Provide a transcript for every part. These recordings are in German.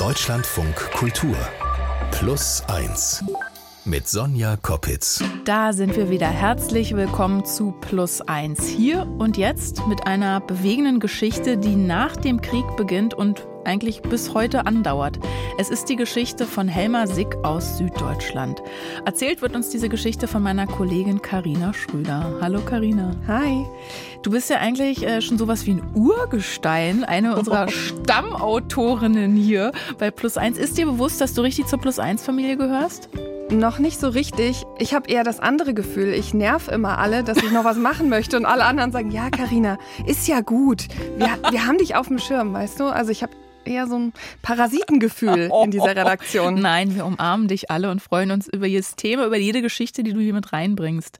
Deutschlandfunk Kultur. Plus 1 mit Sonja Koppitz. Da sind wir wieder. Herzlich willkommen zu Plus 1. Hier und jetzt mit einer bewegenden Geschichte, die nach dem Krieg beginnt und eigentlich bis heute andauert. Es ist die Geschichte von Helma Sick aus Süddeutschland. Erzählt wird uns diese Geschichte von meiner Kollegin Karina Schröder. Hallo Karina. Hi. Du bist ja eigentlich äh, schon sowas wie ein Urgestein, eine unserer Stammautorinnen hier bei Plus 1. Ist dir bewusst, dass du richtig zur Plus 1 Familie gehörst? Noch nicht so richtig. Ich habe eher das andere Gefühl. Ich nerv immer alle, dass ich noch was machen möchte und alle anderen sagen, ja, Karina, ist ja gut. Wir, wir haben dich auf dem Schirm, weißt du? Also ich habe eher so ein Parasitengefühl in dieser Redaktion. Nein, wir umarmen dich alle und freuen uns über jedes Thema, über jede Geschichte, die du hier mit reinbringst.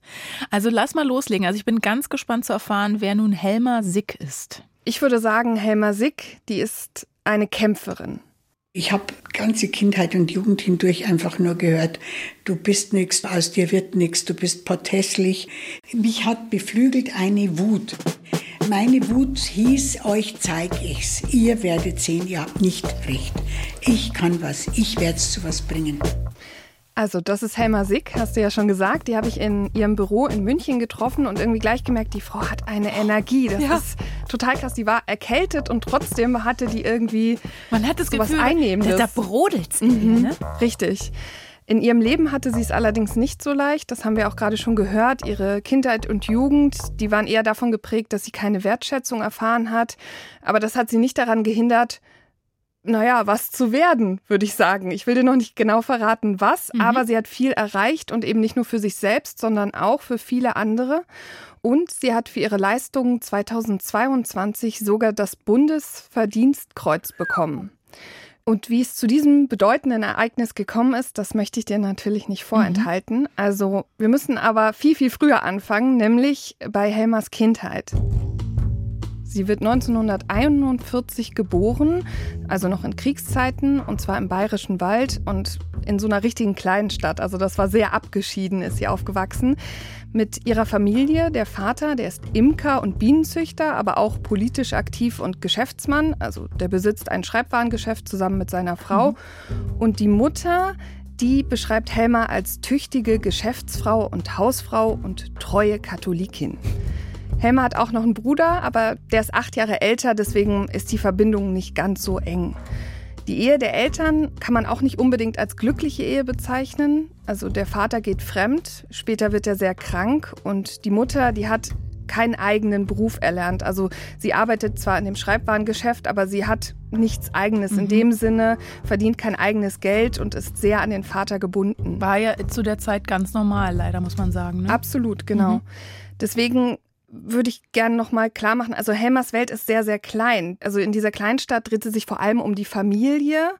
Also lass mal loslegen. Also ich bin ganz gespannt zu erfahren, wer nun Helma Sick ist. Ich würde sagen, Helma Sick, die ist eine Kämpferin. Ich habe ganze Kindheit und Jugend hindurch einfach nur gehört, du bist nichts, aus dir wird nichts, du bist potthässlich. Mich hat beflügelt eine Wut. Meine Wut hieß, euch zeig ich's. Ihr werdet sehen, ihr habt nicht recht. Ich kann was, ich werde es zu was bringen. Also, das ist Helma Sick, hast du ja schon gesagt. Die habe ich in ihrem Büro in München getroffen und irgendwie gleich gemerkt, die Frau hat eine Energie. Das ja. ist total krass. Die war erkältet und trotzdem hatte die irgendwie Man hat das so Gefühl, was Einnehmendes. Da brodelt mhm, ne? Richtig. In ihrem Leben hatte sie es allerdings nicht so leicht. Das haben wir auch gerade schon gehört. Ihre Kindheit und Jugend, die waren eher davon geprägt, dass sie keine Wertschätzung erfahren hat. Aber das hat sie nicht daran gehindert, naja, was zu werden, würde ich sagen. Ich will dir noch nicht genau verraten, was, mhm. aber sie hat viel erreicht und eben nicht nur für sich selbst, sondern auch für viele andere. Und sie hat für ihre Leistungen 2022 sogar das Bundesverdienstkreuz bekommen. Und wie es zu diesem bedeutenden Ereignis gekommen ist, das möchte ich dir natürlich nicht vorenthalten. Mhm. Also wir müssen aber viel, viel früher anfangen, nämlich bei Helmers Kindheit. Sie wird 1941 geboren, also noch in Kriegszeiten, und zwar im Bayerischen Wald und in so einer richtigen kleinen Stadt. Also das war sehr abgeschieden, ist sie aufgewachsen. Mit ihrer Familie, der Vater, der ist Imker und Bienenzüchter, aber auch politisch aktiv und Geschäftsmann. Also der besitzt ein Schreibwarengeschäft zusammen mit seiner Frau. Mhm. Und die Mutter, die beschreibt Helma als tüchtige Geschäftsfrau und Hausfrau und treue Katholikin. Helma hat auch noch einen Bruder, aber der ist acht Jahre älter, deswegen ist die Verbindung nicht ganz so eng. Die Ehe der Eltern kann man auch nicht unbedingt als glückliche Ehe bezeichnen. Also der Vater geht fremd, später wird er sehr krank und die Mutter, die hat keinen eigenen Beruf erlernt. Also sie arbeitet zwar in dem Schreibwarengeschäft, aber sie hat nichts eigenes mhm. in dem Sinne, verdient kein eigenes Geld und ist sehr an den Vater gebunden. War ja zu der Zeit ganz normal, leider muss man sagen. Ne? Absolut, genau. Mhm. Deswegen würde ich gerne noch mal klar machen. Also Helmers Welt ist sehr, sehr klein. Also in dieser Kleinstadt dreht sie sich vor allem um die Familie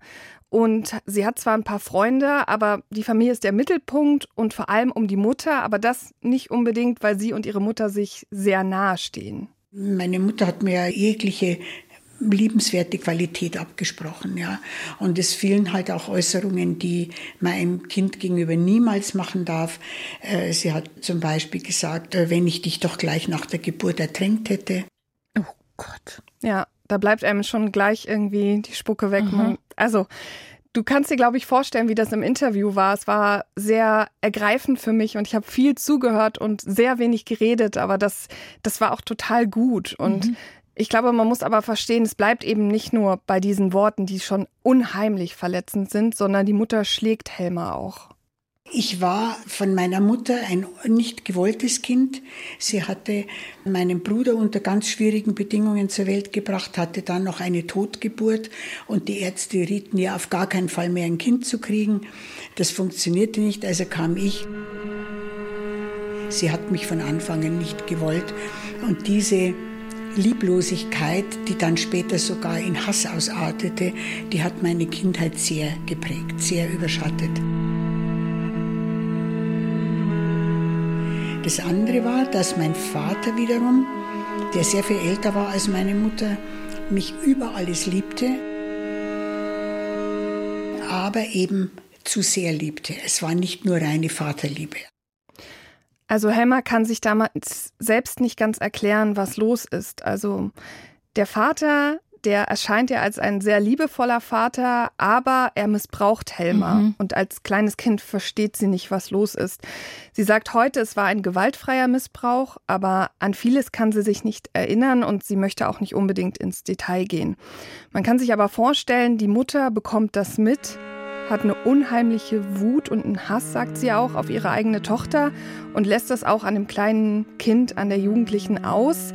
und sie hat zwar ein paar Freunde, aber die Familie ist der Mittelpunkt und vor allem um die Mutter, aber das nicht unbedingt, weil sie und ihre Mutter sich sehr nahe stehen. Meine Mutter hat mir jegliche liebenswerte Qualität abgesprochen, ja. Und es fielen halt auch Äußerungen, die man einem Kind gegenüber niemals machen darf. Äh, sie hat zum Beispiel gesagt, äh, wenn ich dich doch gleich nach der Geburt ertränkt hätte. Oh Gott. Ja, da bleibt einem schon gleich irgendwie die Spucke weg. Mhm. Also, Du kannst dir, glaube ich, vorstellen, wie das im Interview war. Es war sehr ergreifend für mich und ich habe viel zugehört und sehr wenig geredet, aber das, das war auch total gut. Und mhm. Ich glaube, man muss aber verstehen, es bleibt eben nicht nur bei diesen Worten, die schon unheimlich verletzend sind, sondern die Mutter schlägt Helma auch. Ich war von meiner Mutter ein nicht gewolltes Kind. Sie hatte meinen Bruder unter ganz schwierigen Bedingungen zur Welt gebracht, hatte dann noch eine Totgeburt und die Ärzte rieten ihr auf gar keinen Fall mehr ein Kind zu kriegen. Das funktionierte nicht, also kam ich. Sie hat mich von Anfang an nicht gewollt und diese Lieblosigkeit, die dann später sogar in Hass ausartete, die hat meine Kindheit sehr geprägt, sehr überschattet. Das andere war, dass mein Vater wiederum, der sehr viel älter war als meine Mutter, mich über alles liebte, aber eben zu sehr liebte. Es war nicht nur reine Vaterliebe. Also Helma kann sich damals selbst nicht ganz erklären, was los ist. Also der Vater, der erscheint ja als ein sehr liebevoller Vater, aber er missbraucht Helma. Mhm. Und als kleines Kind versteht sie nicht, was los ist. Sie sagt heute, es war ein gewaltfreier Missbrauch, aber an vieles kann sie sich nicht erinnern und sie möchte auch nicht unbedingt ins Detail gehen. Man kann sich aber vorstellen, die Mutter bekommt das mit hat eine unheimliche Wut und einen Hass, sagt sie auch, auf ihre eigene Tochter und lässt das auch an dem kleinen Kind, an der Jugendlichen aus.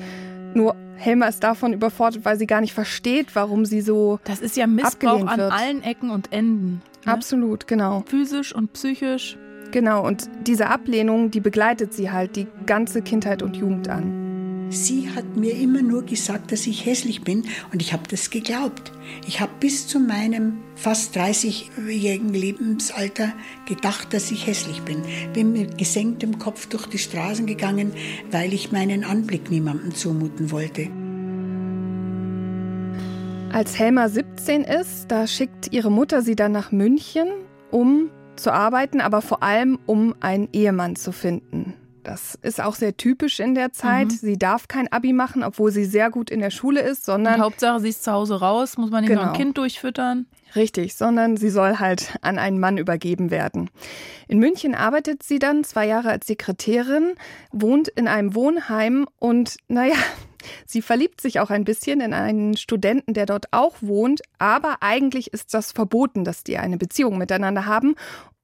Nur Helma ist davon überfordert, weil sie gar nicht versteht, warum sie so. Das ist ja Missbrauch an allen Ecken und Enden. Ne? Absolut, genau. Physisch und psychisch. Genau, und diese Ablehnung, die begleitet sie halt die ganze Kindheit und Jugend an. Sie hat mir immer nur gesagt, dass ich hässlich bin und ich habe das geglaubt. Ich habe bis zu meinem fast 30-jährigen Lebensalter gedacht, dass ich hässlich bin. Bin mit gesenktem Kopf durch die Straßen gegangen, weil ich meinen Anblick niemandem zumuten wollte. Als Helma 17 ist, da schickt ihre Mutter sie dann nach München, um zu arbeiten, aber vor allem um einen Ehemann zu finden. Das ist auch sehr typisch in der Zeit. Mhm. Sie darf kein Abi machen, obwohl sie sehr gut in der Schule ist, sondern. Und Hauptsache, sie ist zu Hause raus, muss man nicht genau. noch ein Kind durchfüttern. Richtig, sondern sie soll halt an einen Mann übergeben werden. In München arbeitet sie dann zwei Jahre als Sekretärin, wohnt in einem Wohnheim und naja, sie verliebt sich auch ein bisschen in einen Studenten, der dort auch wohnt, aber eigentlich ist das verboten, dass die eine Beziehung miteinander haben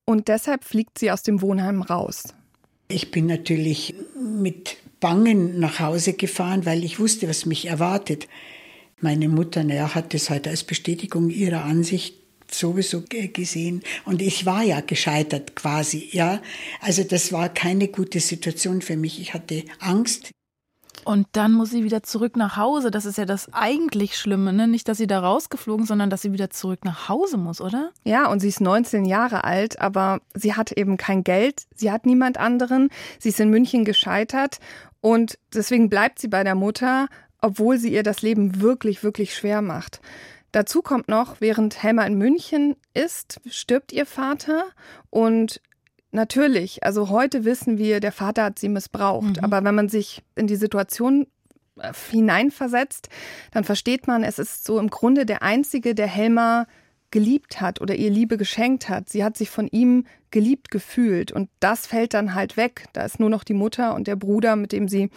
und deshalb fliegt sie aus dem Wohnheim raus. Ich bin natürlich mit Bangen nach Hause gefahren, weil ich wusste, was mich erwartet. Meine Mutter, naja, hat das halt als Bestätigung ihrer Ansicht sowieso gesehen. Und ich war ja gescheitert quasi, ja. Also das war keine gute Situation für mich. Ich hatte Angst. Und dann muss sie wieder zurück nach Hause. Das ist ja das eigentlich Schlimme, ne? Nicht, dass sie da rausgeflogen, sondern dass sie wieder zurück nach Hause muss, oder? Ja, und sie ist 19 Jahre alt, aber sie hat eben kein Geld. Sie hat niemand anderen. Sie ist in München gescheitert und deswegen bleibt sie bei der Mutter, obwohl sie ihr das Leben wirklich, wirklich schwer macht. Dazu kommt noch, während Helma in München ist, stirbt ihr Vater und Natürlich, also heute wissen wir, der Vater hat sie missbraucht. Mhm. Aber wenn man sich in die Situation äh, hineinversetzt, dann versteht man, es ist so im Grunde der Einzige, der Helma geliebt hat oder ihr Liebe geschenkt hat. Sie hat sich von ihm geliebt gefühlt und das fällt dann halt weg. Da ist nur noch die Mutter und der Bruder, mit dem sie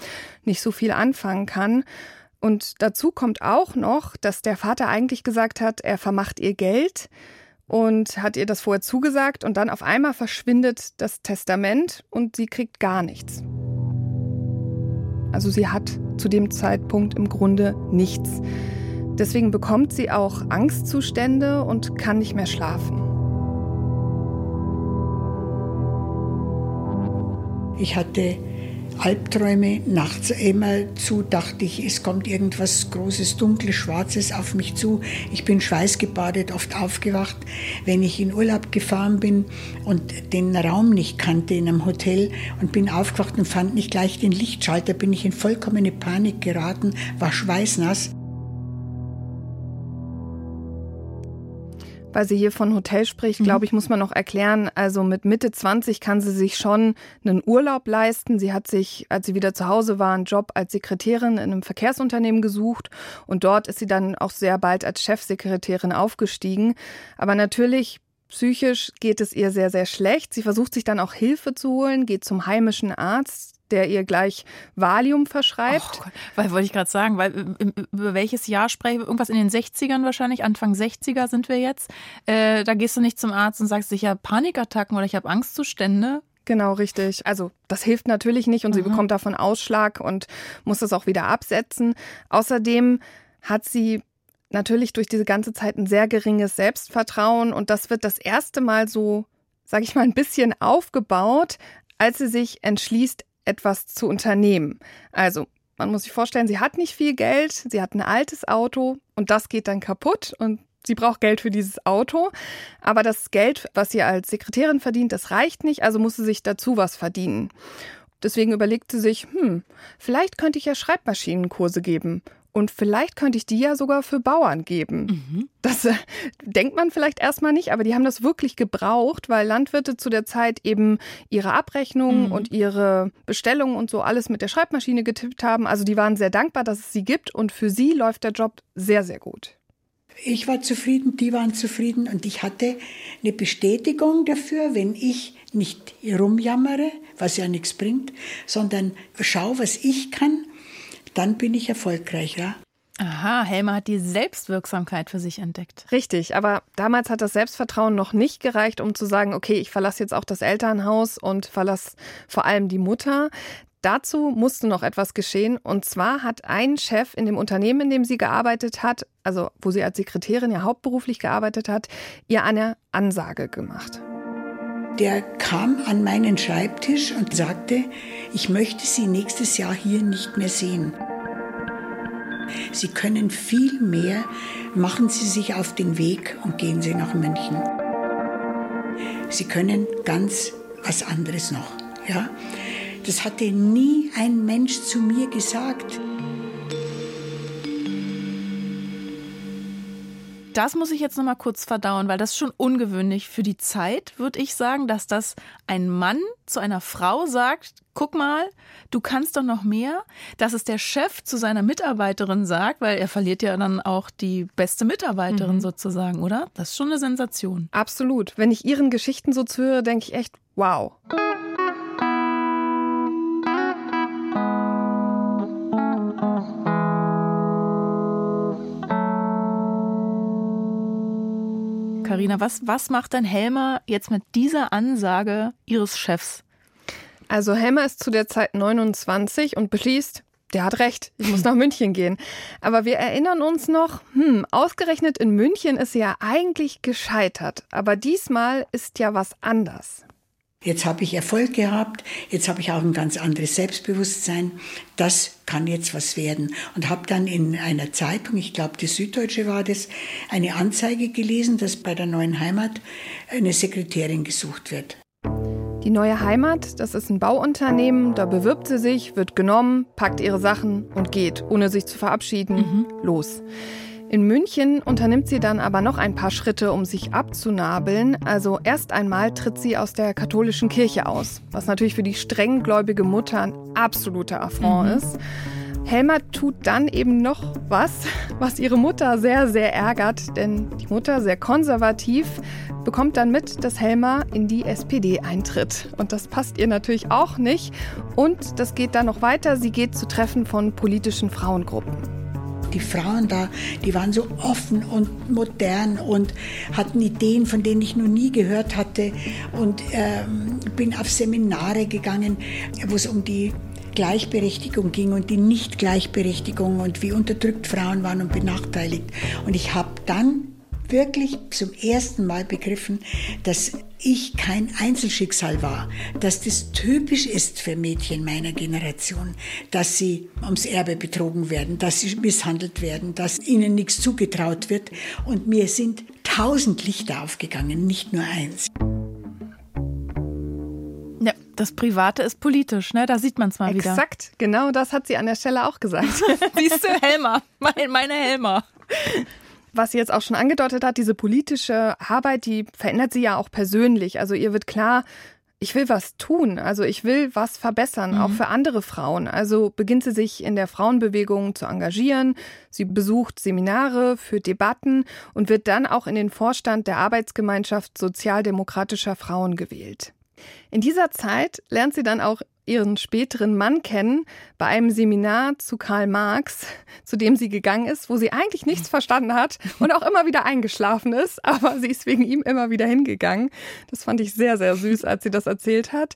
nicht so viel anfangen kann. Und dazu kommt auch noch, dass der Vater eigentlich gesagt hat, er vermacht ihr Geld und hat ihr das vorher zugesagt und dann auf einmal verschwindet das Testament und sie kriegt gar nichts. Also sie hat zu dem Zeitpunkt im Grunde nichts. Deswegen bekommt sie auch Angstzustände und kann nicht mehr schlafen. Ich hatte Albträume. Nachts immer zu dachte ich, es kommt irgendwas Großes, Dunkles, Schwarzes auf mich zu. Ich bin schweißgebadet, oft aufgewacht. Wenn ich in Urlaub gefahren bin und den Raum nicht kannte in einem Hotel und bin aufgewacht und fand nicht gleich den Lichtschalter, bin ich in vollkommene Panik geraten, war schweißnass. Weil sie hier von Hotel spricht, mhm. glaube ich, muss man noch erklären. Also mit Mitte 20 kann sie sich schon einen Urlaub leisten. Sie hat sich, als sie wieder zu Hause war, einen Job als Sekretärin in einem Verkehrsunternehmen gesucht und dort ist sie dann auch sehr bald als Chefsekretärin aufgestiegen. Aber natürlich Psychisch geht es ihr sehr, sehr schlecht. Sie versucht sich dann auch Hilfe zu holen, geht zum heimischen Arzt, der ihr gleich Valium verschreibt. Oh weil wollte ich gerade sagen, weil über welches Jahr spreche ich? Irgendwas in den 60ern wahrscheinlich, Anfang 60er sind wir jetzt. Äh, da gehst du nicht zum Arzt und sagst, ich habe Panikattacken oder ich habe Angstzustände. Genau, richtig. Also das hilft natürlich nicht und mhm. sie bekommt davon Ausschlag und muss das auch wieder absetzen. Außerdem hat sie natürlich durch diese ganze Zeit ein sehr geringes Selbstvertrauen und das wird das erste Mal so, sage ich mal, ein bisschen aufgebaut, als sie sich entschließt, etwas zu unternehmen. Also, man muss sich vorstellen, sie hat nicht viel Geld, sie hat ein altes Auto und das geht dann kaputt und sie braucht Geld für dieses Auto. Aber das Geld, was sie als Sekretärin verdient, das reicht nicht, also muss sie sich dazu was verdienen. Deswegen überlegt sie sich, hm, vielleicht könnte ich ja Schreibmaschinenkurse geben. Und vielleicht könnte ich die ja sogar für Bauern geben. Mhm. Das äh, denkt man vielleicht erstmal nicht, aber die haben das wirklich gebraucht, weil Landwirte zu der Zeit eben ihre Abrechnungen mhm. und ihre Bestellungen und so alles mit der Schreibmaschine getippt haben. Also die waren sehr dankbar, dass es sie gibt und für sie läuft der Job sehr, sehr gut. Ich war zufrieden, die waren zufrieden und ich hatte eine Bestätigung dafür, wenn ich nicht rumjammere, was ja nichts bringt, sondern schaue, was ich kann dann bin ich erfolgreich, ja. Aha, Helma hat die Selbstwirksamkeit für sich entdeckt. Richtig, aber damals hat das Selbstvertrauen noch nicht gereicht, um zu sagen, okay, ich verlasse jetzt auch das Elternhaus und verlasse vor allem die Mutter. Dazu musste noch etwas geschehen. Und zwar hat ein Chef in dem Unternehmen, in dem sie gearbeitet hat, also wo sie als Sekretärin ja hauptberuflich gearbeitet hat, ihr eine Ansage gemacht. Der kam an meinen Schreibtisch und sagte, ich möchte Sie nächstes Jahr hier nicht mehr sehen. Sie können viel mehr, machen Sie sich auf den Weg und gehen Sie nach München. Sie können ganz was anderes noch. Ja? Das hatte nie ein Mensch zu mir gesagt. Das muss ich jetzt noch mal kurz verdauen, weil das ist schon ungewöhnlich für die Zeit, würde ich sagen, dass das ein Mann zu einer Frau sagt, guck mal, du kannst doch noch mehr, dass es der Chef zu seiner Mitarbeiterin sagt, weil er verliert ja dann auch die beste Mitarbeiterin mhm. sozusagen, oder? Das ist schon eine Sensation. Absolut. Wenn ich ihren Geschichten so zuhöre, denke ich echt, wow. Karina, was, was macht denn Helmer jetzt mit dieser Ansage ihres Chefs? Also Helmer ist zu der Zeit 29 und beschließt, der hat recht, ich muss nach München gehen. Aber wir erinnern uns noch, hm, ausgerechnet in München ist sie ja eigentlich gescheitert. Aber diesmal ist ja was anders. Jetzt habe ich Erfolg gehabt, jetzt habe ich auch ein ganz anderes Selbstbewusstsein. Das kann jetzt was werden. Und habe dann in einer Zeitung, ich glaube die Süddeutsche war das, eine Anzeige gelesen, dass bei der neuen Heimat eine Sekretärin gesucht wird. Die neue Heimat, das ist ein Bauunternehmen, da bewirbt sie sich, wird genommen, packt ihre Sachen und geht, ohne sich zu verabschieden, mhm. los. In München unternimmt sie dann aber noch ein paar Schritte, um sich abzunabeln. Also erst einmal tritt sie aus der katholischen Kirche aus, was natürlich für die strenggläubige Mutter ein absoluter Affront mhm. ist. Helma tut dann eben noch was, was ihre Mutter sehr, sehr ärgert, denn die Mutter, sehr konservativ, bekommt dann mit, dass Helma in die SPD eintritt. Und das passt ihr natürlich auch nicht. Und das geht dann noch weiter. Sie geht zu Treffen von politischen Frauengruppen die Frauen da, die waren so offen und modern und hatten Ideen, von denen ich noch nie gehört hatte. Und ähm, bin auf Seminare gegangen, wo es um die Gleichberechtigung ging und die Nicht-Gleichberechtigung und wie unterdrückt Frauen waren und benachteiligt. Und ich habe dann wirklich zum ersten Mal begriffen, dass ich kein Einzelschicksal war, dass das typisch ist für Mädchen meiner Generation, dass sie ums Erbe betrogen werden, dass sie misshandelt werden, dass ihnen nichts zugetraut wird. Und mir sind tausend Lichter aufgegangen, nicht nur eins. Ja, das Private ist politisch, ne? Da sieht man es mal Exakt, wieder. Exakt, genau das hat sie an der Stelle auch gesagt. Siehst du, Helmer, meine Helmer was sie jetzt auch schon angedeutet hat, diese politische Arbeit, die verändert sie ja auch persönlich. Also ihr wird klar, ich will was tun, also ich will was verbessern, mhm. auch für andere Frauen. Also beginnt sie sich in der Frauenbewegung zu engagieren, sie besucht Seminare für Debatten und wird dann auch in den Vorstand der Arbeitsgemeinschaft sozialdemokratischer Frauen gewählt. In dieser Zeit lernt sie dann auch ihren späteren Mann kennen bei einem Seminar zu Karl Marx, zu dem sie gegangen ist, wo sie eigentlich nichts verstanden hat und auch immer wieder eingeschlafen ist, aber sie ist wegen ihm immer wieder hingegangen. Das fand ich sehr, sehr süß, als sie das erzählt hat.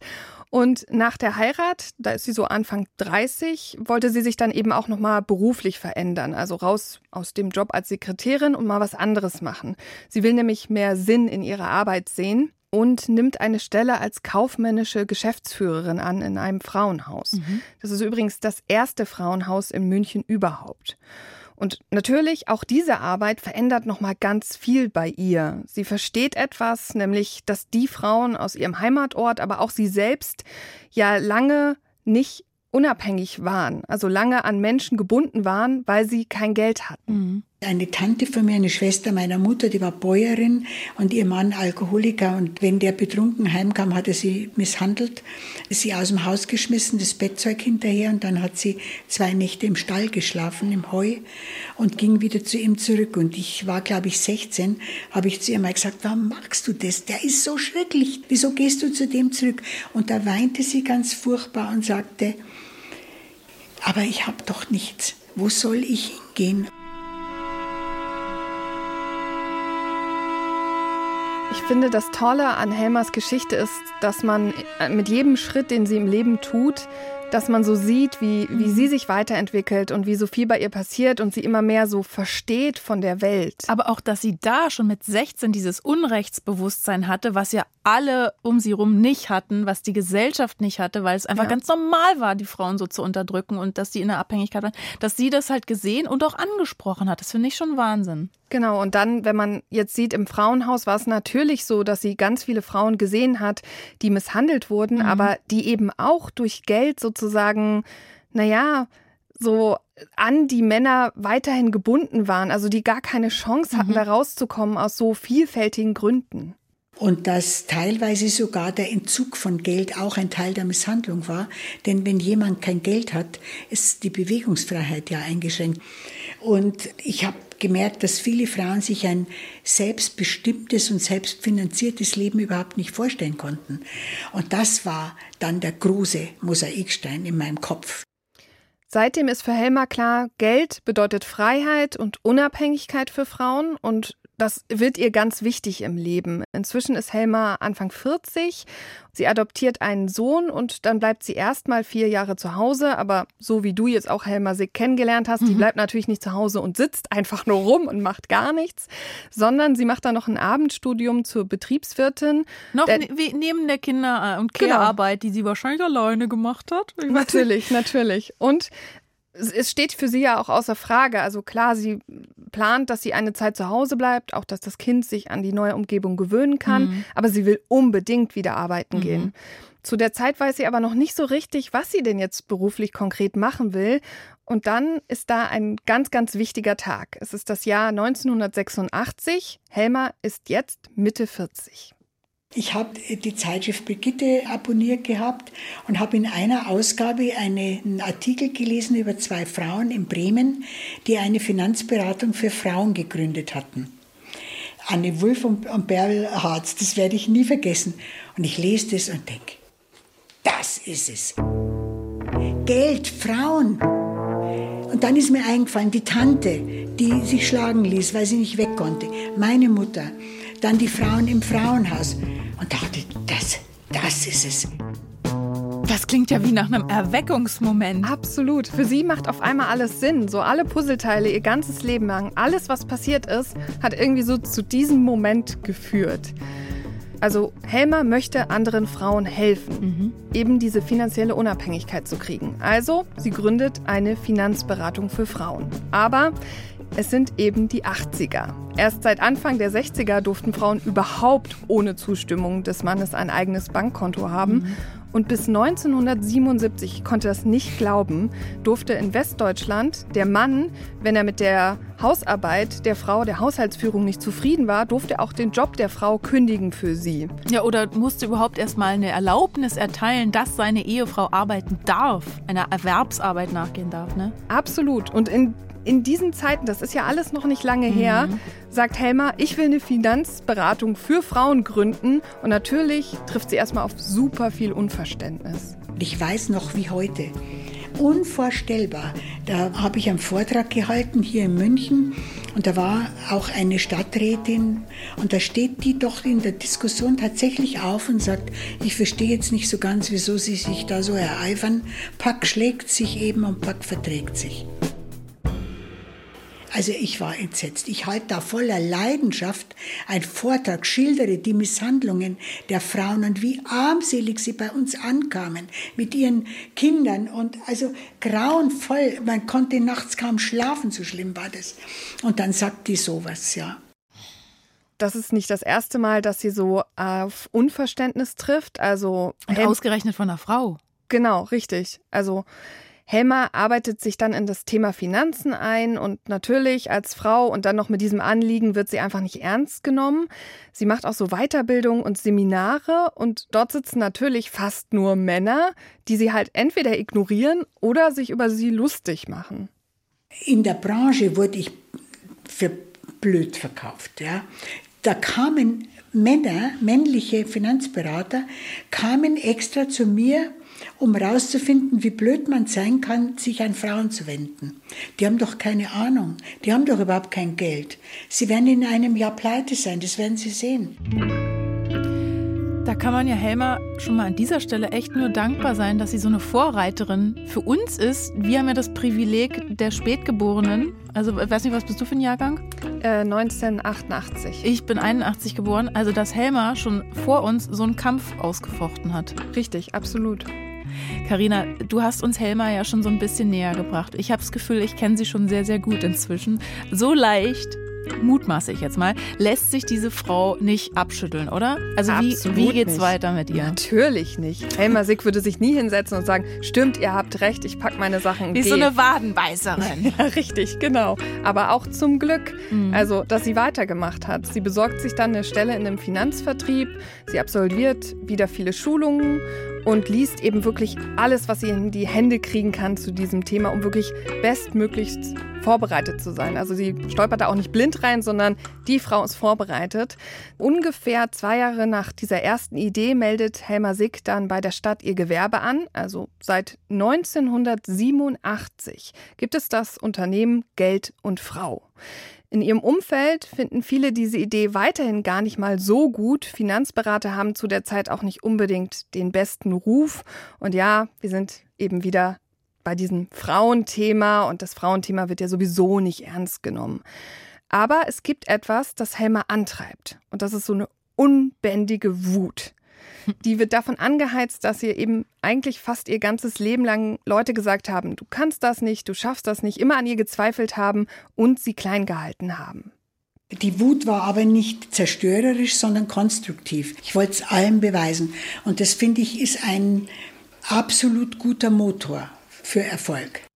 Und nach der Heirat, da ist sie so Anfang 30, wollte sie sich dann eben auch nochmal beruflich verändern, also raus aus dem Job als Sekretärin und mal was anderes machen. Sie will nämlich mehr Sinn in ihrer Arbeit sehen und nimmt eine Stelle als kaufmännische Geschäftsführerin an in einem Frauenhaus. Mhm. Das ist übrigens das erste Frauenhaus in München überhaupt. Und natürlich auch diese Arbeit verändert noch mal ganz viel bei ihr. Sie versteht etwas, nämlich dass die Frauen aus ihrem Heimatort, aber auch sie selbst ja lange nicht unabhängig waren, also lange an Menschen gebunden waren, weil sie kein Geld hatten. Mhm. Eine Tante von mir, eine Schwester meiner Mutter, die war Bäuerin und ihr Mann Alkoholiker. Und wenn der betrunken heimkam, hat er sie misshandelt, sie aus dem Haus geschmissen, das Bettzeug hinterher und dann hat sie zwei Nächte im Stall geschlafen, im Heu und ging wieder zu ihm zurück. Und ich war, glaube ich, 16, habe ich zu ihr mal gesagt, warum magst du das? Der ist so schrecklich. Wieso gehst du zu dem zurück? Und da weinte sie ganz furchtbar und sagte, aber ich habe doch nichts. Wo soll ich hingehen? Ich finde, das Tolle an Helmers Geschichte ist, dass man äh, mit jedem Schritt, den sie im Leben tut, dass man so sieht, wie, wie mhm. sie sich weiterentwickelt und wie so viel bei ihr passiert und sie immer mehr so versteht von der Welt. Aber auch, dass sie da schon mit 16 dieses Unrechtsbewusstsein hatte, was ja alle um sie rum nicht hatten, was die Gesellschaft nicht hatte, weil es einfach ja. ganz normal war, die Frauen so zu unterdrücken und dass sie in der Abhängigkeit waren, dass sie das halt gesehen und auch angesprochen hat. Das finde ich schon Wahnsinn. Genau, und dann, wenn man jetzt sieht, im Frauenhaus war es natürlich so, dass sie ganz viele Frauen gesehen hat, die misshandelt wurden, mhm. aber die eben auch durch Geld sozusagen, naja, so an die Männer weiterhin gebunden waren, also die gar keine Chance hatten, mhm. da rauszukommen aus so vielfältigen Gründen. Und dass teilweise sogar der Entzug von Geld auch ein Teil der Misshandlung war. Denn wenn jemand kein Geld hat, ist die Bewegungsfreiheit ja eingeschränkt. Und ich habe gemerkt, dass viele Frauen sich ein selbstbestimmtes und selbstfinanziertes Leben überhaupt nicht vorstellen konnten. Und das war dann der große Mosaikstein in meinem Kopf. Seitdem ist für Helma klar, Geld bedeutet Freiheit und Unabhängigkeit für Frauen und das wird ihr ganz wichtig im Leben. Inzwischen ist Helma Anfang 40. Sie adoptiert einen Sohn und dann bleibt sie erstmal vier Jahre zu Hause. Aber so wie du jetzt auch Helma Sick kennengelernt hast, mhm. die bleibt natürlich nicht zu Hause und sitzt einfach nur rum und macht gar nichts, sondern sie macht dann noch ein Abendstudium zur Betriebswirtin. Noch der, ne, neben der Kinder- und. Care-Arbeit, genau. die sie wahrscheinlich alleine gemacht hat. Natürlich, natürlich. Und es steht für sie ja auch außer Frage. Also klar, sie plant, dass sie eine Zeit zu Hause bleibt, auch dass das Kind sich an die neue Umgebung gewöhnen kann, mhm. aber sie will unbedingt wieder arbeiten mhm. gehen. Zu der Zeit weiß sie aber noch nicht so richtig, was sie denn jetzt beruflich konkret machen will. Und dann ist da ein ganz, ganz wichtiger Tag. Es ist das Jahr 1986. Helma ist jetzt Mitte 40. Ich habe die Zeitschrift Brigitte abonniert gehabt und habe in einer Ausgabe einen Artikel gelesen über zwei Frauen in Bremen, die eine Finanzberatung für Frauen gegründet hatten. Anne Wulff und, Bärbel Harz, das werde ich nie vergessen. Und ich lese das und denke, das ist es. Geld, Frauen. Und dann ist mir eingefallen, die Tante, die sich schlagen ließ, weil sie nicht weg konnte, meine Mutter dann die Frauen im Frauenhaus und dachte, das, das ist es. Das klingt ja wie nach einem Erweckungsmoment. Absolut. Für sie macht auf einmal alles Sinn. So alle Puzzleteile ihr ganzes Leben lang. Alles, was passiert ist, hat irgendwie so zu diesem Moment geführt. Also Helma möchte anderen Frauen helfen, mhm. eben diese finanzielle Unabhängigkeit zu kriegen. Also sie gründet eine Finanzberatung für Frauen. Aber es sind eben die 80er. Erst seit Anfang der 60er durften Frauen überhaupt ohne Zustimmung des Mannes ein eigenes Bankkonto haben. Mhm. Und bis 1977, ich konnte das nicht glauben, durfte in Westdeutschland der Mann, wenn er mit der Hausarbeit der Frau, der Haushaltsführung nicht zufrieden war, durfte auch den Job der Frau kündigen für sie. Ja, oder musste überhaupt erstmal eine Erlaubnis erteilen, dass seine Ehefrau arbeiten darf, einer Erwerbsarbeit nachgehen darf, ne? Absolut. Und in in diesen Zeiten, das ist ja alles noch nicht lange her, mhm. sagt Helma, ich will eine Finanzberatung für Frauen gründen. Und natürlich trifft sie erstmal auf super viel Unverständnis. Ich weiß noch wie heute. Unvorstellbar. Da habe ich einen Vortrag gehalten hier in München und da war auch eine Stadträtin und da steht die doch in der Diskussion tatsächlich auf und sagt, ich verstehe jetzt nicht so ganz, wieso sie sich da so ereifern. Pack schlägt sich eben und Pack verträgt sich. Also ich war entsetzt. Ich halte da voller Leidenschaft einen Vortrag, schildere die Misshandlungen der Frauen und wie armselig sie bei uns ankamen mit ihren Kindern und also grauenvoll. Man konnte nachts kaum schlafen, so schlimm war das. Und dann sagt die sowas, ja. Das ist nicht das erste Mal, dass sie so auf Unverständnis trifft. Also und ausgerechnet von einer Frau. Genau, richtig. Also Helma arbeitet sich dann in das Thema Finanzen ein und natürlich als Frau und dann noch mit diesem Anliegen wird sie einfach nicht ernst genommen. Sie macht auch so Weiterbildung und Seminare und dort sitzen natürlich fast nur Männer, die sie halt entweder ignorieren oder sich über sie lustig machen. In der Branche wurde ich für blöd verkauft. Ja. Da kamen Männer, männliche Finanzberater, kamen extra zu mir um herauszufinden, wie blöd man sein kann, sich an Frauen zu wenden. Die haben doch keine Ahnung, die haben doch überhaupt kein Geld. Sie werden in einem Jahr pleite sein, das werden Sie sehen. Da kann man ja Helma schon mal an dieser Stelle echt nur dankbar sein, dass sie so eine Vorreiterin für uns ist. Wir haben ja das Privileg der Spätgeborenen. Also, ich weiß nicht, was bist du für ein Jahrgang? Äh, 1988. Ich bin 81 geboren. Also, dass Helma schon vor uns so einen Kampf ausgefochten hat. Richtig, absolut. Karina, du hast uns Helma ja schon so ein bisschen näher gebracht. Ich habe das Gefühl, ich kenne sie schon sehr, sehr gut inzwischen. So leicht mutmaße ich jetzt mal, lässt sich diese Frau nicht abschütteln, oder? Also wie, wie geht's nicht. weiter mit ihr? Natürlich nicht. Helma Sick würde sich nie hinsetzen und sagen, stimmt, ihr habt recht, ich pack meine Sachen. Wie so eine Wadenbeißerin. ja, richtig, genau. Aber auch zum Glück, mhm. also dass sie weitergemacht hat. Sie besorgt sich dann eine Stelle in einem Finanzvertrieb, sie absolviert wieder viele Schulungen und liest eben wirklich alles, was sie in die Hände kriegen kann zu diesem Thema, um wirklich bestmöglichst vorbereitet zu sein. Also sie stolpert da auch nicht blind rein, sondern die Frau ist vorbereitet. Ungefähr zwei Jahre nach dieser ersten Idee meldet Helma Sick dann bei der Stadt ihr Gewerbe an. Also seit 1987 gibt es das Unternehmen Geld und Frau. In ihrem Umfeld finden viele diese Idee weiterhin gar nicht mal so gut. Finanzberater haben zu der Zeit auch nicht unbedingt den besten Ruf. Und ja, wir sind eben wieder bei diesem Frauenthema und das Frauenthema wird ja sowieso nicht ernst genommen. Aber es gibt etwas, das Helma antreibt. Und das ist so eine unbändige Wut. Die wird davon angeheizt, dass ihr eben eigentlich fast ihr ganzes Leben lang Leute gesagt haben, du kannst das nicht, du schaffst das nicht, immer an ihr gezweifelt haben und sie klein gehalten haben. Die Wut war aber nicht zerstörerisch, sondern konstruktiv. Ich wollte es allen beweisen. Und das finde ich ist ein absolut guter Motor für Erfolg.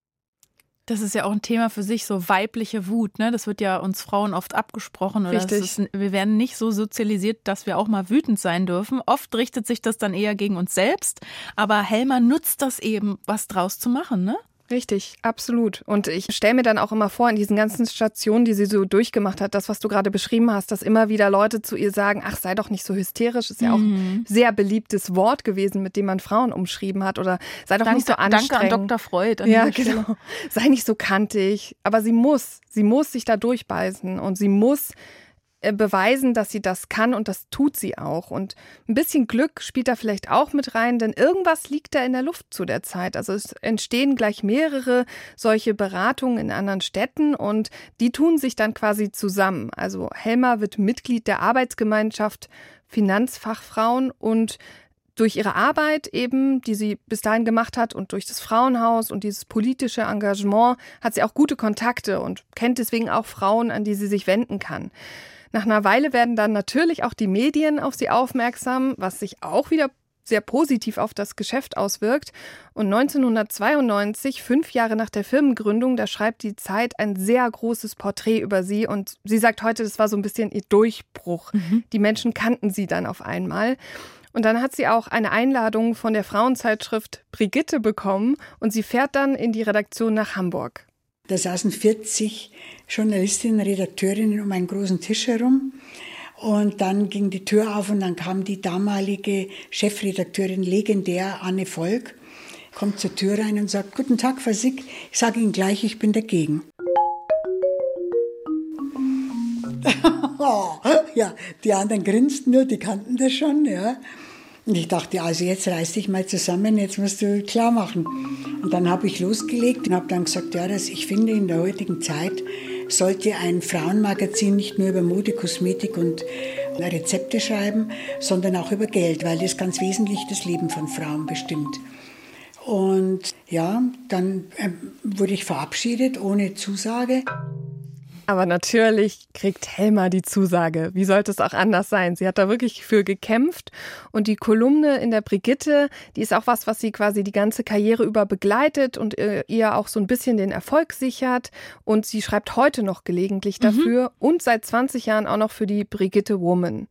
Das ist ja auch ein Thema für sich, so weibliche Wut. Ne? Das wird ja uns Frauen oft abgesprochen. Oder Richtig. Ist, wir werden nicht so sozialisiert, dass wir auch mal wütend sein dürfen. Oft richtet sich das dann eher gegen uns selbst. Aber Helma nutzt das eben, was draus zu machen. Ne? Richtig, absolut. Und ich stelle mir dann auch immer vor, in diesen ganzen Stationen, die sie so durchgemacht hat, das, was du gerade beschrieben hast, dass immer wieder Leute zu ihr sagen, ach, sei doch nicht so hysterisch, ist ja auch mhm. ein sehr beliebtes Wort gewesen, mit dem man Frauen umschrieben hat. Oder sei doch danke, nicht so anstrengend. Danke an Dr. Freud. An ja, genau. Sei nicht so kantig. Aber sie muss, sie muss sich da durchbeißen und sie muss beweisen, dass sie das kann und das tut sie auch. Und ein bisschen Glück spielt da vielleicht auch mit rein, denn irgendwas liegt da in der Luft zu der Zeit. Also es entstehen gleich mehrere solche Beratungen in anderen Städten und die tun sich dann quasi zusammen. Also Helma wird Mitglied der Arbeitsgemeinschaft Finanzfachfrauen und durch ihre Arbeit eben, die sie bis dahin gemacht hat und durch das Frauenhaus und dieses politische Engagement hat sie auch gute Kontakte und kennt deswegen auch Frauen, an die sie sich wenden kann. Nach einer Weile werden dann natürlich auch die Medien auf sie aufmerksam, was sich auch wieder sehr positiv auf das Geschäft auswirkt. Und 1992, fünf Jahre nach der Firmengründung, da schreibt die Zeit ein sehr großes Porträt über sie. Und sie sagt heute, das war so ein bisschen ihr Durchbruch. Mhm. Die Menschen kannten sie dann auf einmal. Und dann hat sie auch eine Einladung von der Frauenzeitschrift Brigitte bekommen und sie fährt dann in die Redaktion nach Hamburg. Da saßen 40 Journalistinnen, Redakteurinnen um einen großen Tisch herum. Und dann ging die Tür auf und dann kam die damalige Chefredakteurin, legendär Anne Volk, kommt zur Tür rein und sagt, Guten Tag, Frau Sick, ich sage Ihnen gleich, ich bin dagegen. ja, die anderen grinsten nur, die kannten das schon, ja. Und ich dachte, also jetzt reiß dich mal zusammen, jetzt musst du klar machen. Und dann habe ich losgelegt und habe dann gesagt, ja, dass ich finde, in der heutigen Zeit sollte ein Frauenmagazin nicht nur über Mode, Kosmetik und Rezepte schreiben, sondern auch über Geld, weil das ganz wesentlich das Leben von Frauen bestimmt. Und ja, dann äh, wurde ich verabschiedet ohne Zusage. Aber natürlich kriegt Helma die Zusage. Wie sollte es auch anders sein? Sie hat da wirklich für gekämpft. Und die Kolumne in der Brigitte, die ist auch was, was sie quasi die ganze Karriere über begleitet und äh, ihr auch so ein bisschen den Erfolg sichert. Und sie schreibt heute noch gelegentlich mhm. dafür mhm. und seit 20 Jahren auch noch für die Brigitte Woman.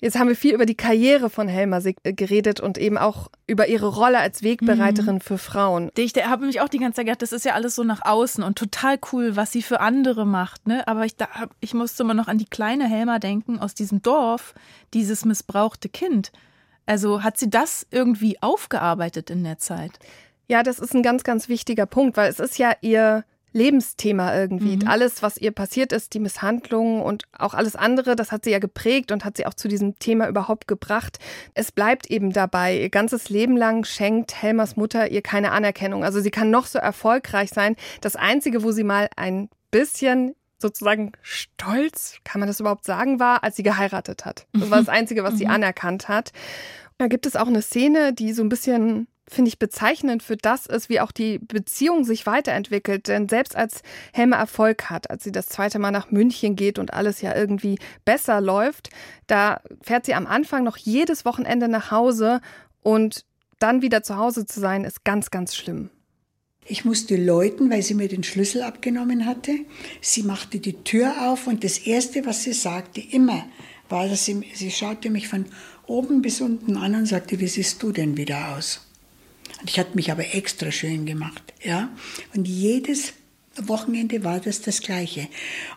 Jetzt haben wir viel über die Karriere von Helma äh, geredet und eben auch über ihre Rolle als Wegbereiterin mhm. für Frauen. Ich habe mich auch die ganze Zeit gedacht, das ist ja alles so nach außen und total cool, was sie für andere macht. Ne? Aber ich, da, ich musste immer noch an die kleine Helma denken aus diesem Dorf, dieses missbrauchte Kind. Also hat sie das irgendwie aufgearbeitet in der Zeit? Ja, das ist ein ganz, ganz wichtiger Punkt, weil es ist ja ihr Lebensthema irgendwie. Mhm. Alles, was ihr passiert ist, die Misshandlungen und auch alles andere, das hat sie ja geprägt und hat sie auch zu diesem Thema überhaupt gebracht. Es bleibt eben dabei. Ihr ganzes Leben lang schenkt Helmers Mutter ihr keine Anerkennung. Also sie kann noch so erfolgreich sein. Das Einzige, wo sie mal ein bisschen sozusagen stolz, kann man das überhaupt sagen, war, als sie geheiratet hat. Das war das Einzige, was sie mhm. anerkannt hat. Da gibt es auch eine Szene, die so ein bisschen finde ich, bezeichnend für das ist, wie auch die Beziehung sich weiterentwickelt. Denn selbst als Helma Erfolg hat, als sie das zweite Mal nach München geht und alles ja irgendwie besser läuft, da fährt sie am Anfang noch jedes Wochenende nach Hause und dann wieder zu Hause zu sein, ist ganz, ganz schlimm. Ich musste läuten, weil sie mir den Schlüssel abgenommen hatte. Sie machte die Tür auf und das Erste, was sie sagte, immer, war, dass sie, sie schaute mich von oben bis unten an und sagte, wie siehst du denn wieder aus? Und ich hatte mich aber extra schön gemacht, ja. Und jedes Wochenende war das das Gleiche.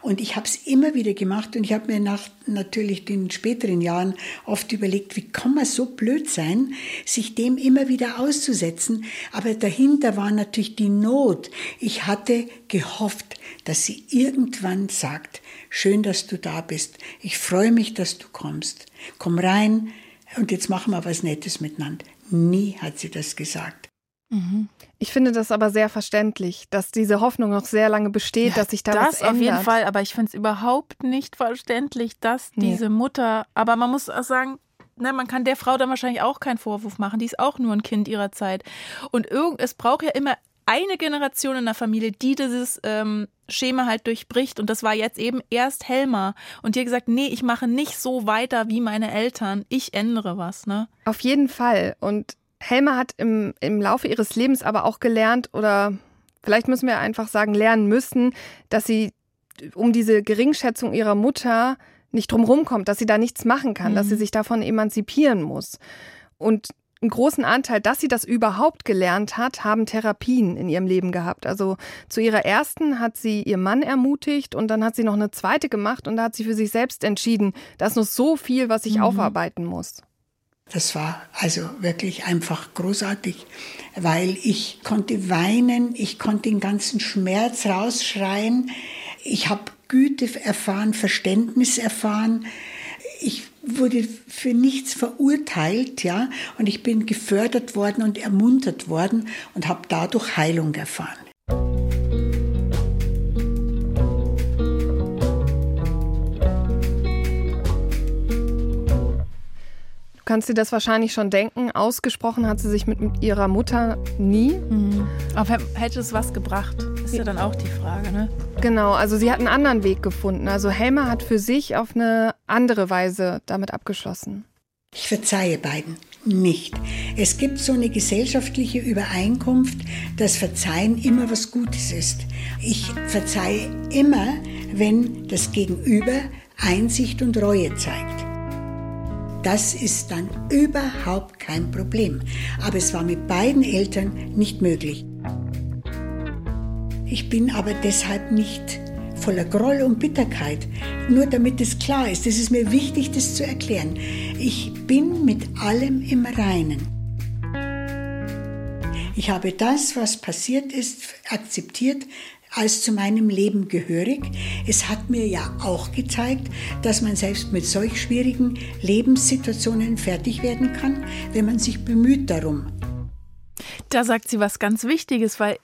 Und ich habe es immer wieder gemacht und ich habe mir nach natürlich den späteren Jahren oft überlegt, wie kann man so blöd sein, sich dem immer wieder auszusetzen. Aber dahinter war natürlich die Not. Ich hatte gehofft, dass sie irgendwann sagt, schön, dass du da bist. Ich freue mich, dass du kommst. Komm rein und jetzt machen wir was Nettes miteinander. Nie hat sie das gesagt. Mhm. Ich finde das aber sehr verständlich, dass diese Hoffnung noch sehr lange besteht, ja, dass sich da das was ändert. auf jeden Fall, aber ich finde es überhaupt nicht verständlich, dass nee. diese Mutter, aber man muss auch sagen, ne, man kann der Frau dann wahrscheinlich auch keinen Vorwurf machen, die ist auch nur ein Kind ihrer Zeit. Und irgend, es braucht ja immer eine Generation in der Familie, die dieses ähm, Schema halt durchbricht. Und das war jetzt eben erst Helma. Und die hat gesagt, nee, ich mache nicht so weiter wie meine Eltern. Ich ändere was, ne? Auf jeden Fall. Und Helma hat im, im Laufe ihres Lebens aber auch gelernt oder vielleicht müssen wir einfach sagen, lernen müssen, dass sie um diese Geringschätzung ihrer Mutter nicht drumherum kommt, dass sie da nichts machen kann, mhm. dass sie mhm. sich davon emanzipieren muss. Und einen großen Anteil, dass sie das überhaupt gelernt hat, haben Therapien in ihrem Leben gehabt. Also zu ihrer ersten hat sie ihr Mann ermutigt und dann hat sie noch eine zweite gemacht und da hat sie für sich selbst entschieden, da ist noch so viel, was ich mhm. aufarbeiten muss. Das war also wirklich einfach großartig, weil ich konnte weinen, ich konnte den ganzen Schmerz rausschreien, ich habe Güte erfahren, Verständnis erfahren, ich wurde für nichts verurteilt, ja, und ich bin gefördert worden und ermuntert worden und habe dadurch Heilung erfahren. kannst dir das wahrscheinlich schon denken. Ausgesprochen hat sie sich mit, mit ihrer Mutter nie. Mhm. Aber hätte es was gebracht? Ist ja dann auch die Frage, ne? Genau, also sie hat einen anderen Weg gefunden. Also Helma hat für sich auf eine andere Weise damit abgeschlossen. Ich verzeihe beiden nicht. Es gibt so eine gesellschaftliche Übereinkunft, dass Verzeihen immer was Gutes ist. Ich verzeihe immer, wenn das Gegenüber Einsicht und Reue zeigt. Das ist dann überhaupt kein Problem. Aber es war mit beiden Eltern nicht möglich. Ich bin aber deshalb nicht voller Groll und Bitterkeit, nur damit es klar ist. Es ist mir wichtig, das zu erklären. Ich bin mit allem im Reinen. Ich habe das, was passiert ist, akzeptiert, als zu meinem Leben gehörig. Es hat mir ja auch gezeigt, dass man selbst mit solch schwierigen Lebenssituationen fertig werden kann, wenn man sich bemüht darum. Da sagt sie was ganz Wichtiges, weil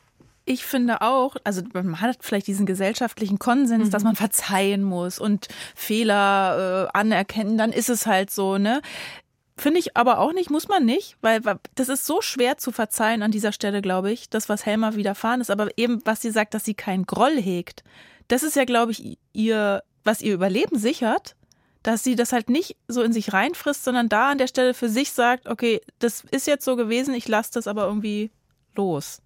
ich finde auch, also man hat vielleicht diesen gesellschaftlichen Konsens, mhm. dass man verzeihen muss und Fehler äh, anerkennen, dann ist es halt so, ne? Finde ich aber auch nicht, muss man nicht, weil das ist so schwer zu verzeihen an dieser Stelle, glaube ich, das, was Helma widerfahren ist. Aber eben, was sie sagt, dass sie keinen Groll hegt, das ist ja, glaube ich, ihr, was ihr Überleben sichert, dass sie das halt nicht so in sich reinfrisst, sondern da an der Stelle für sich sagt, okay, das ist jetzt so gewesen, ich lasse das aber irgendwie los.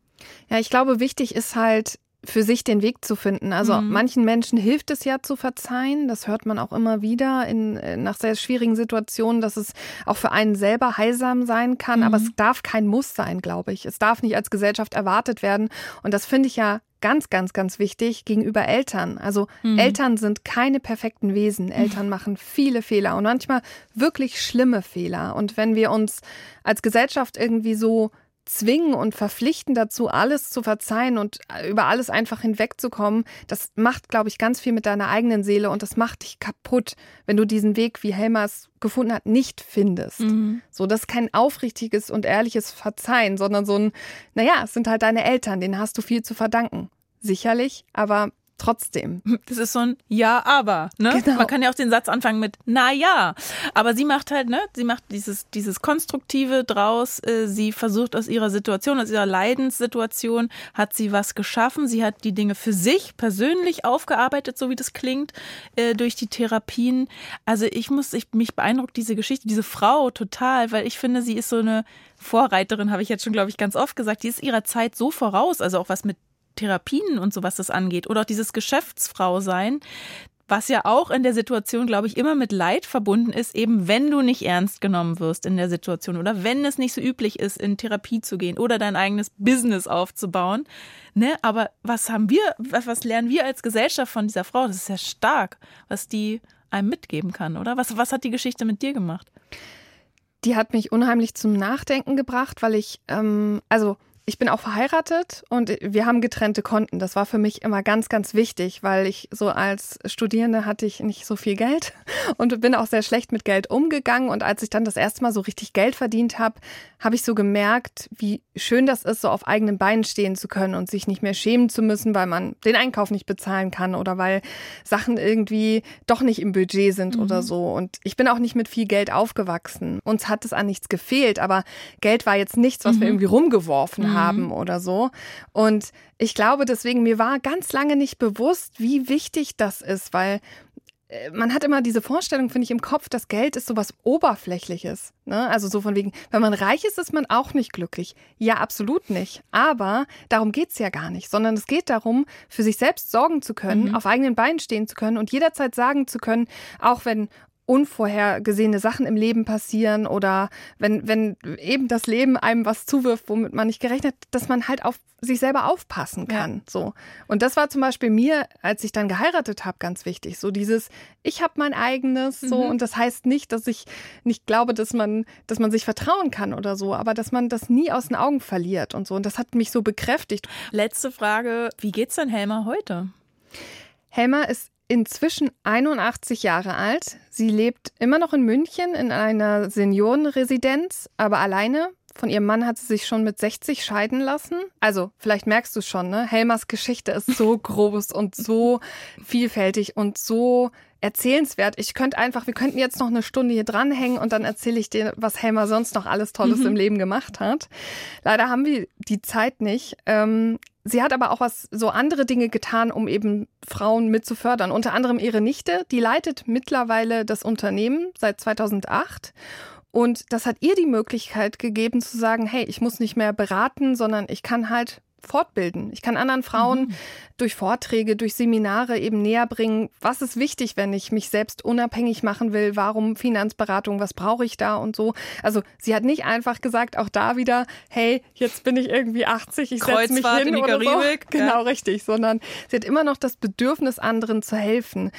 Ja, ich glaube, wichtig ist halt, für sich den Weg zu finden. Also mhm. manchen Menschen hilft es ja zu verzeihen. Das hört man auch immer wieder in, äh, nach sehr schwierigen Situationen, dass es auch für einen selber heilsam sein kann. Mhm. Aber es darf kein Muss sein, glaube ich. Es darf nicht als Gesellschaft erwartet werden. Und das finde ich ja ganz, ganz, ganz wichtig gegenüber Eltern. Also mhm. Eltern sind keine perfekten Wesen. Eltern machen viele Fehler und manchmal wirklich schlimme Fehler. Und wenn wir uns als Gesellschaft irgendwie so zwingen und verpflichten dazu, alles zu verzeihen und äh, über alles einfach hinwegzukommen, das macht, glaube ich, ganz viel mit deiner eigenen Seele und das macht dich kaputt, wenn du diesen Weg, wie Helma es gefunden hat, nicht findest. Mhm. So, das ist kein aufrichtiges und ehrliches Verzeihen, sondern so ein, naja, es sind halt deine Eltern, denen hast du viel zu verdanken. Sicherlich, aber trotzdem. Das ist so ein Ja, aber. Ne? Genau. Man kann ja auch den Satz anfangen mit Na ja. Aber sie macht halt, ne, sie macht dieses, dieses Konstruktive draus. Äh, sie versucht aus ihrer Situation, aus ihrer Leidenssituation, hat sie was geschaffen. Sie hat die Dinge für sich persönlich aufgearbeitet, so wie das klingt, äh, durch die Therapien. Also ich muss, ich, mich beeindruckt diese Geschichte, diese Frau total, weil ich finde, sie ist so eine Vorreiterin, habe ich jetzt schon, glaube ich, ganz oft gesagt. Die ist ihrer Zeit so voraus, also auch was mit Therapien und so was das angeht oder auch dieses Geschäftsfrau sein, was ja auch in der Situation, glaube ich, immer mit Leid verbunden ist, eben wenn du nicht ernst genommen wirst in der Situation oder wenn es nicht so üblich ist, in Therapie zu gehen oder dein eigenes Business aufzubauen. Ne? Aber was haben wir, was, lernen wir als Gesellschaft von dieser Frau? Das ist ja stark, was die einem mitgeben kann, oder? Was, was hat die Geschichte mit dir gemacht? Die hat mich unheimlich zum Nachdenken gebracht, weil ich, ähm, also ich bin auch verheiratet und wir haben getrennte Konten. Das war für mich immer ganz, ganz wichtig, weil ich so als Studierende hatte ich nicht so viel Geld und bin auch sehr schlecht mit Geld umgegangen. Und als ich dann das erste Mal so richtig Geld verdient habe, habe ich so gemerkt, wie schön das ist, so auf eigenen Beinen stehen zu können und sich nicht mehr schämen zu müssen, weil man den Einkauf nicht bezahlen kann oder weil Sachen irgendwie doch nicht im Budget sind mhm. oder so. Und ich bin auch nicht mit viel Geld aufgewachsen. Uns hat es an nichts gefehlt, aber Geld war jetzt nichts, was mhm. wir irgendwie rumgeworfen mhm. haben oder so. Und ich glaube deswegen, mir war ganz lange nicht bewusst, wie wichtig das ist, weil man hat immer diese Vorstellung, finde ich, im Kopf, dass Geld ist so was Oberflächliches. Ne? Also so von wegen, wenn man reich ist, ist man auch nicht glücklich. Ja, absolut nicht. Aber darum geht's ja gar nicht, sondern es geht darum, für sich selbst sorgen zu können, mhm. auf eigenen Beinen stehen zu können und jederzeit sagen zu können, auch wenn unvorhergesehene Sachen im Leben passieren oder wenn, wenn eben das Leben einem was zuwirft, womit man nicht gerechnet, dass man halt auf sich selber aufpassen kann. Ja. So. Und das war zum Beispiel mir, als ich dann geheiratet habe, ganz wichtig. So dieses, ich habe mein eigenes, so, mhm. und das heißt nicht, dass ich nicht glaube, dass man, dass man sich vertrauen kann oder so, aber dass man das nie aus den Augen verliert und so. Und das hat mich so bekräftigt. Letzte Frage, wie geht's denn Helma heute? Helma ist inzwischen 81 Jahre alt. Sie lebt immer noch in München in einer Seniorenresidenz, aber alleine. Von ihrem Mann hat sie sich schon mit 60 scheiden lassen. Also, vielleicht merkst du es schon, ne? Helmers Geschichte ist so groß und so vielfältig und so erzählenswert. Ich könnte einfach, wir könnten jetzt noch eine Stunde hier dranhängen und dann erzähle ich dir, was Helmer sonst noch alles Tolles mhm. im Leben gemacht hat. Leider haben wir die Zeit nicht. Ähm, sie hat aber auch was, so andere Dinge getan, um eben Frauen mit zu fördern. Unter anderem ihre Nichte, die leitet mittlerweile das Unternehmen seit 2008 und das hat ihr die Möglichkeit gegeben zu sagen, hey, ich muss nicht mehr beraten, sondern ich kann halt fortbilden. Ich kann anderen Frauen mhm. durch Vorträge, durch Seminare eben näher bringen, was ist wichtig, wenn ich mich selbst unabhängig machen will, warum Finanzberatung, was brauche ich da und so. Also sie hat nicht einfach gesagt, auch da wieder, hey, jetzt bin ich irgendwie 80, ich setze mich hin in die oder so. Genau, ja. richtig, sondern sie hat immer noch das Bedürfnis, anderen zu helfen.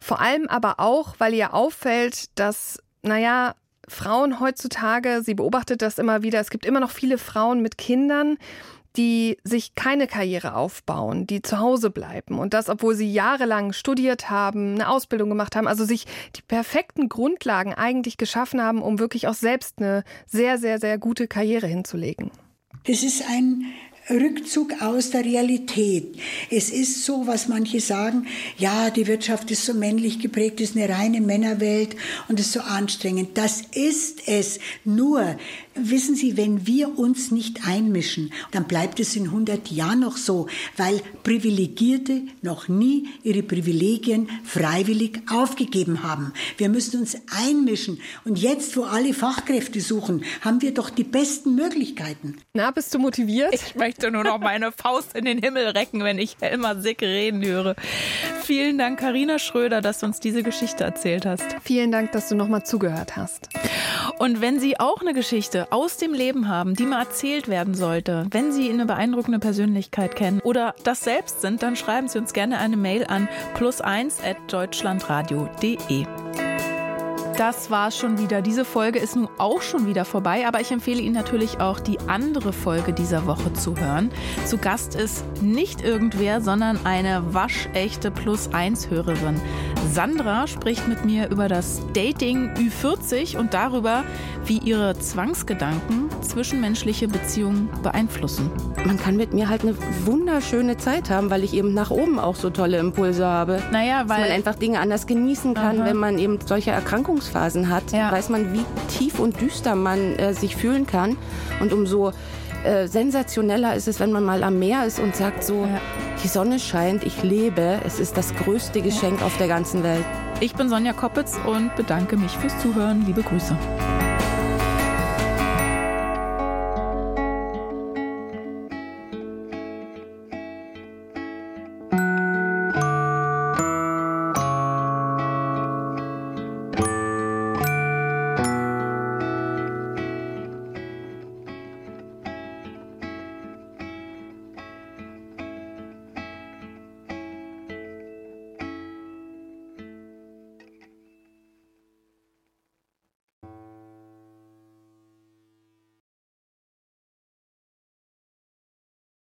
Vor allem aber auch, weil ihr auffällt, dass, naja, Frauen heutzutage, sie beobachtet das immer wieder, es gibt immer noch viele Frauen mit Kindern, die sich keine Karriere aufbauen, die zu Hause bleiben und das, obwohl sie jahrelang studiert haben, eine Ausbildung gemacht haben, also sich die perfekten Grundlagen eigentlich geschaffen haben, um wirklich auch selbst eine sehr, sehr, sehr gute Karriere hinzulegen. Das ist ein Rückzug aus der Realität. Es ist so, was manche sagen, ja, die Wirtschaft ist so männlich geprägt, ist eine reine Männerwelt und ist so anstrengend. Das ist es. Nur Wissen Sie, wenn wir uns nicht einmischen, dann bleibt es in 100 Jahren noch so, weil Privilegierte noch nie ihre Privilegien freiwillig aufgegeben haben. Wir müssen uns einmischen. Und jetzt, wo alle Fachkräfte suchen, haben wir doch die besten Möglichkeiten. Na, bist du motiviert? Ich möchte nur noch meine Faust in den Himmel recken, wenn ich Helma Sick reden höre. Vielen Dank, Karina Schröder, dass du uns diese Geschichte erzählt hast. Vielen Dank, dass du nochmal zugehört hast. Und wenn Sie auch eine Geschichte aus dem Leben haben, die mal erzählt werden sollte, wenn Sie eine beeindruckende Persönlichkeit kennen oder das selbst sind, dann schreiben Sie uns gerne eine Mail an plus1 Das war's schon wieder. Diese Folge ist nun auch schon wieder vorbei, aber ich empfehle Ihnen natürlich auch die andere Folge dieser Woche zu hören. Zu Gast ist nicht irgendwer, sondern eine waschechte Plus-1-Hörerin. Sandra spricht mit mir über das Dating Ü40 und darüber, wie ihre Zwangsgedanken zwischenmenschliche Beziehungen beeinflussen. Man kann mit mir halt eine wunderschöne Zeit haben, weil ich eben nach oben auch so tolle Impulse habe. Naja, weil Dass man einfach Dinge anders genießen kann, Aha. wenn man eben solche Erkrankungsphasen hat. Ja. Weiß man, wie tief und düster man äh, sich fühlen kann. Und umso äh, sensationeller ist es, wenn man mal am Meer ist und sagt so, Ja. die Sonne scheint, ich lebe, es ist das größte Geschenk auf der ganzen Welt. ich bin Sonja Koppitz und bedanke mich fürs Zuhören. Liebe Grüße.